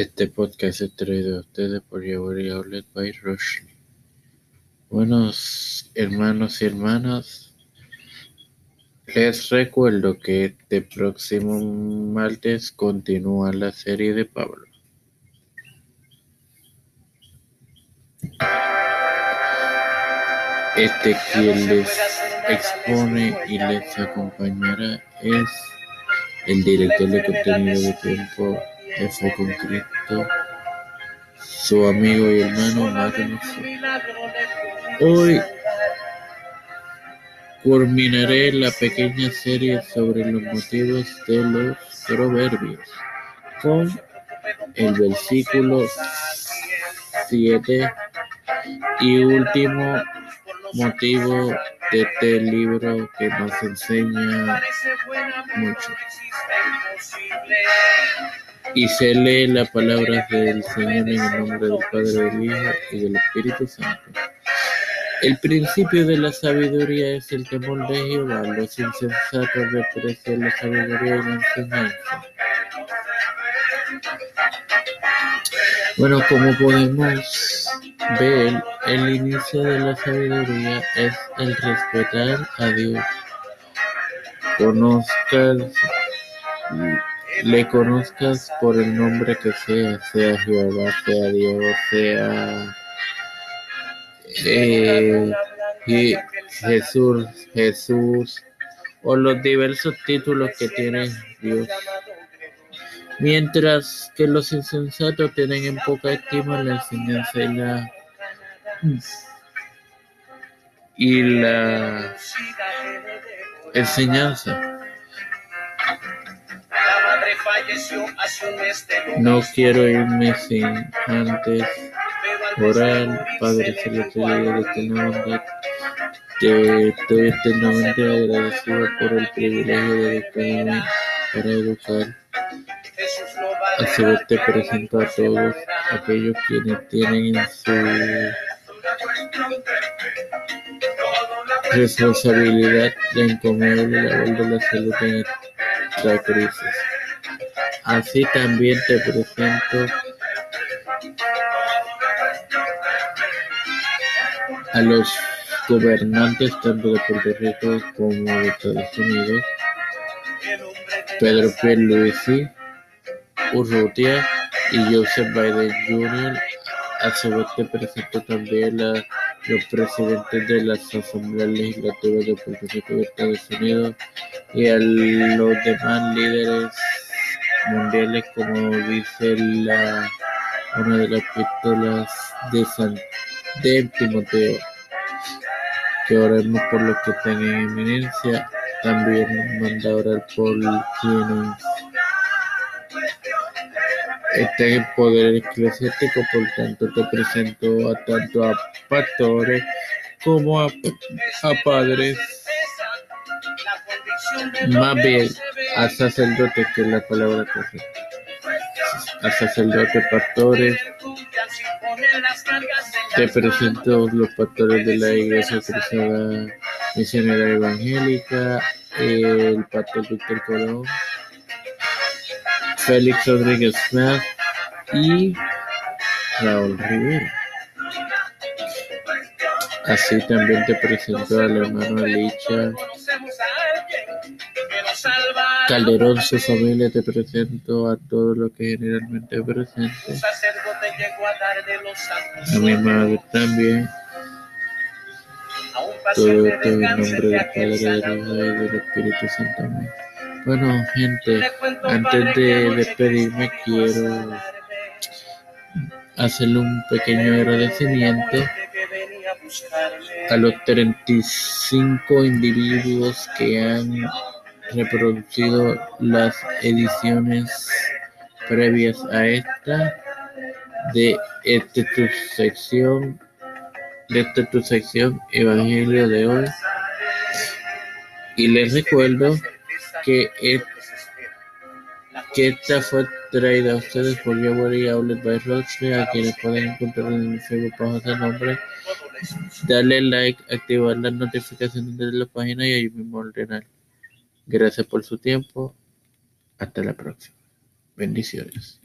Este podcast es traído a ustedes por Yaburi Outlet by Rushley. Buenos hermanos y hermanas, les recuerdo que este próximo martes continúa la serie de Pablo. Este quien les expone y les acompañará es el director de contenido de tiempo F con Cristo, su amigo y hermano Magnus. Hoy culminaré la pequeña serie sobre los motivos de los proverbios con el versículo 7 y último motivo de este libro que nos enseña mucho. Y se lee la palabra del Señor en el nombre del Padre, del Hijo y del Espíritu Santo. El principio de la sabiduría es el temor de Jehová. Los insensatos desprecian la sabiduría y la enseñanza. Bueno, como podemos ver, el inicio de la sabiduría es el respetar a Dios. Conozcas, le conozcas por el nombre que sea, sea Jehová, sea Dios, sea eh, Jesús, Jesús, o los diversos títulos que tiene Dios. Mientras que los insensatos tienen en poca estima la enseñanza y la y la enseñanza. No quiero irme sin antes orar, Padre Celestial, de eterna bondad. Te estoy eternamente agradecido por el privilegio de educarme para educar. Así te presento a todos aquellos quienes tienen en su responsabilidad la encomiable labor de la salud en esta crisis. Así también te presento a los gobernantes tanto de Puerto Rico como de Estados Unidos, Pedro Pierluisi, Urrutia y Joseph Biden Jr. A su vez te presento también a los presidentes de las asambleas legislativas de Puerto Rico y Estados Unidos y a los demás líderes mundiales como dice la una de las pistolas de San de Timoteo que oremos por los que están en eminencia también nos manda orar por quienes están en poder eclesiástico. Por tanto te presento a tanto a pastores como a, a padres. Más bien a sacerdotes que es la palabra correcta a sacerdotes pastores. Te presento los pastores de la Iglesia Cristiana Misionera Evangélica, el pastor Víctor Colón, Félix Rodríguez Smith y Raúl Rivera. Así también te presento al hermano Alicia Calderón, su familia, te presento a todos los que generalmente presento. A mi madre también. Todo esto en nombre del Padre, del Hijo y del Espíritu Santo. Bueno, gente, antes de despedirme quiero hacerle un pequeño agradecimiento a los 35 individuos que han reproducido las ediciones previas a esta de esta tu sección de esta tu sección Evangelio de hoy y les recuerdo que, que esta fue traída a ustedes por y Outlet by Roche, a quienes pueden encontrar en Facebook bajo ese nombre. Darle like, activar las notificaciones de la página y ahí mismo ordenar. Gracias por su tiempo. Hasta la próxima. Bendiciones.